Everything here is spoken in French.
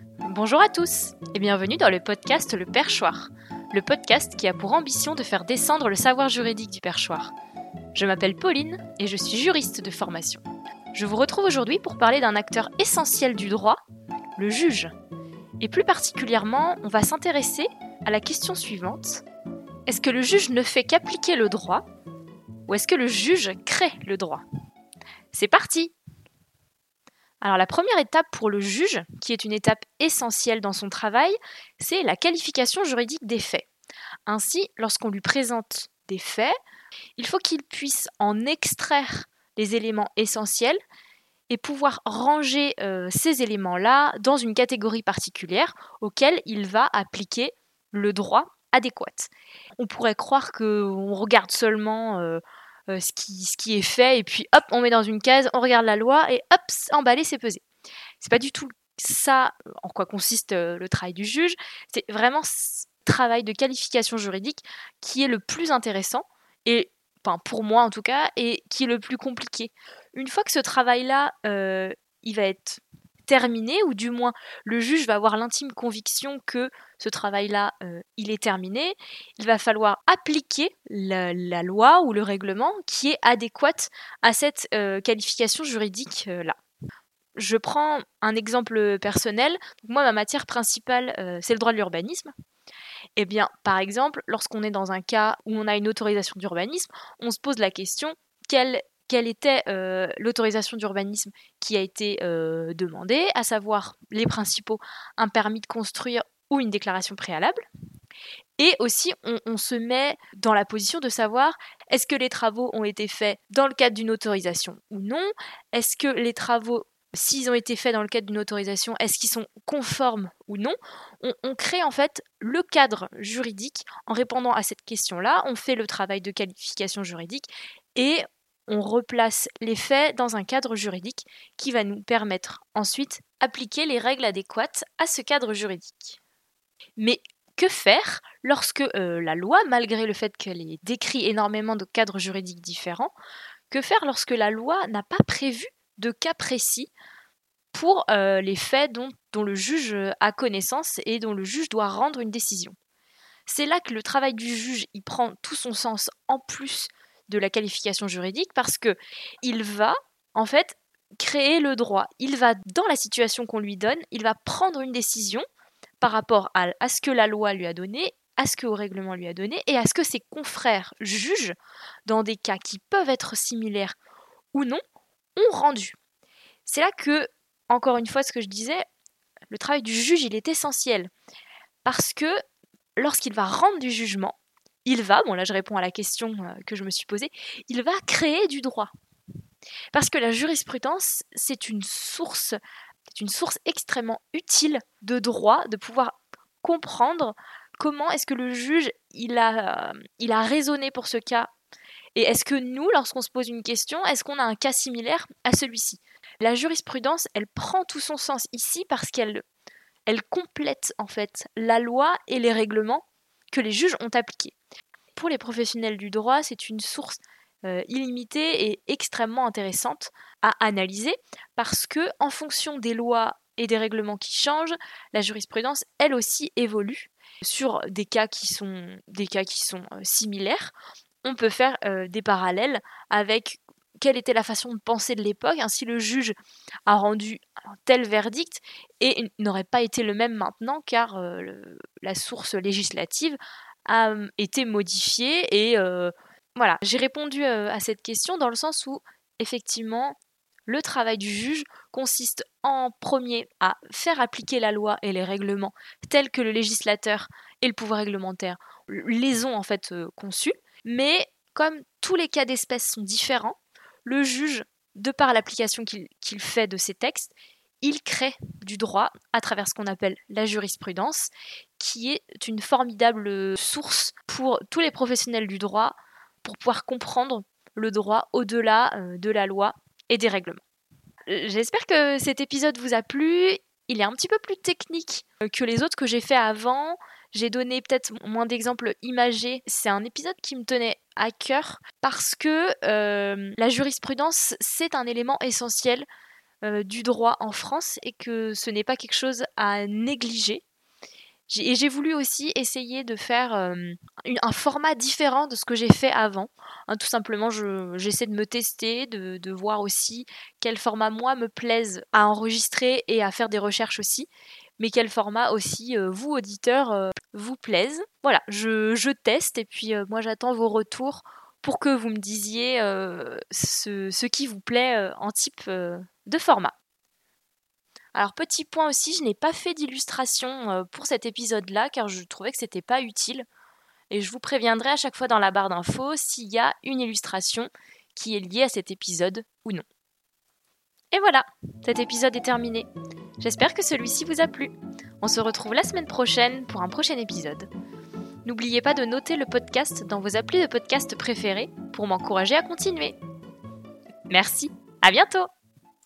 Bonjour à tous et bienvenue dans le podcast Le Perchoir, le podcast qui a pour ambition de faire descendre le savoir juridique du perchoir. Je m'appelle Pauline et je suis juriste de formation. Je vous retrouve aujourd'hui pour parler d'un acteur essentiel du droit, le juge. Et plus particulièrement, on va s'intéresser à la question suivante. Est-ce que le juge ne fait qu'appliquer le droit ou est-ce que le juge crée le droit? C'est parti alors la première étape pour le juge, qui est une étape essentielle dans son travail, c'est la qualification juridique des faits. Ainsi, lorsqu'on lui présente des faits, il faut qu'il puisse en extraire les éléments essentiels et pouvoir ranger euh, ces éléments-là dans une catégorie particulière auquel il va appliquer le droit adéquat. On pourrait croire qu'on regarde seulement euh, euh, ce, qui, ce qui est fait, et puis hop, on met dans une case, on regarde la loi, et hop, emballé, c'est pesé. C'est pas du tout ça en quoi consiste euh, le travail du juge, c'est vraiment ce travail de qualification juridique qui est le plus intéressant, et enfin pour moi en tout cas, et qui est le plus compliqué. Une fois que ce travail-là, euh, il va être terminé, ou du moins le juge va avoir l'intime conviction que ce travail-là, euh, il est terminé, il va falloir appliquer la, loi ou le règlement qui est adéquate à cette euh, qualification juridique-là. Je prends un exemple personnel. Moi, ma matière principale, euh, c'est le droit de l'urbanisme. Eh bien, par exemple, lorsqu'on est dans un cas où on a une autorisation d'urbanisme, on se pose la question quelle quelle était euh, l'autorisation d'urbanisme qui a été euh, demandée, à savoir les principaux, un permis de construire ou une déclaration préalable. Et aussi, on, se met dans la position de savoir est-ce que les travaux ont été faits dans le cadre d'une autorisation ou non? Est-ce que les travaux, s'ils ont été faits dans le cadre d'une autorisation, est-ce qu'ils sont conformes ou non? On, on, crée en fait le cadre juridique en répondant à cette question-là. On fait le travail de qualification juridique et on replace les faits dans un cadre juridique qui va nous permettre ensuite d'appliquer les règles adéquates à ce cadre juridique. Mais que faire lorsque euh, la loi, malgré le fait qu'elle ait décrit énormément de cadres juridiques différents, que faire lorsque la loi n'a pas prévu de cas précis pour euh, les faits dont, dont le juge a connaissance et dont le juge doit rendre une décision? C'est là que le travail du juge y prend tout son sens en plus de la qualification juridique parce que il va en fait créer le droit. Il va dans la situation qu'on lui donne, il va prendre une décision par rapport à, ce que la loi lui a donné, à ce que le règlement lui a donné et à ce que ses confrères jugent dans des cas qui peuvent être similaires ou non ont rendu. C'est là que encore une fois ce que je disais, le travail du juge, il est essentiel parce que lorsqu'il va rendre du jugement, il va, bon là je réponds à la question euh, que je me suis posée, il va créer du droit. Parce que la jurisprudence, c'est une source, c'est une source extrêmement utile de droit, de pouvoir comprendre comment est-ce que le juge il a, euh, raisonné pour ce cas. Et est-ce que nous, lorsqu'on se pose une question, est-ce qu'on a un cas similaire à celui-ci? La jurisprudence, elle prend tout son sens ici parce qu'elle elle complète en fait la loi et les règlements que les juges ont appliqués pour les professionnels du droit, c'est une source euh, illimitée et extrêmement intéressante à analyser parce que en fonction des lois et des règlements qui changent, la jurisprudence elle aussi évolue sur des cas qui sont des cas qui sont euh, similaires. On peut faire euh, des parallèles avec quelle était la façon de penser de l'époque, ainsi le juge a rendu un tel verdict et n'aurait pas été le même maintenant car la source législative a été modifié et voilà, j'ai répondu à cette question dans le sens où effectivement le travail du juge consiste en premier à faire appliquer la loi et les règlements tels que le législateur et le pouvoir réglementaire les ont en fait conçus, mais comme tous les cas d'espèce sont différents, le juge, de par l'application qu'il fait de ces textes, il crée du droit à travers ce qu'on appelle la jurisprudence, qui est une formidable source pour tous les professionnels du droit pour pouvoir comprendre le droit au-delà euh, de la loi et des règlements. Euh, j'espère que cet épisode vous a plu. Il est un petit peu plus technique euh, que les autres que j'ai fait avant. J'ai donné peut-être moins d'exemples imagés. C'est un épisode qui me tenait à cœur parce que la jurisprudence, c'est un élément essentiel du droit en France et que ce n'est pas quelque chose à négliger. Et j'ai voulu aussi essayer de faire un format différent de ce que j'ai fait avant. Hein, tout simplement, j'essaie de me tester, de, voir aussi quel format moi me plaise à enregistrer et à faire des recherches aussi mais quel format aussi, euh, vous, auditeurs, euh, vous plaise. Voilà, je, je, teste et puis euh, moi j'attends vos retours pour que vous me disiez ce, ce, qui vous plaît en type de format. Alors petit point aussi, je n'ai pas fait d'illustration pour cet épisode-là car je trouvais que c'était pas utile. Et je vous préviendrai à chaque fois dans la barre d'infos s'il y a une illustration qui est liée à cet épisode ou non. Et voilà, cet épisode est terminé. J'espère que celui-ci vous a plu. On se retrouve la semaine prochaine pour un prochain épisode. N'oubliez pas de noter le podcast dans vos applis de podcast préférés pour m'encourager à continuer. Merci, à bientôt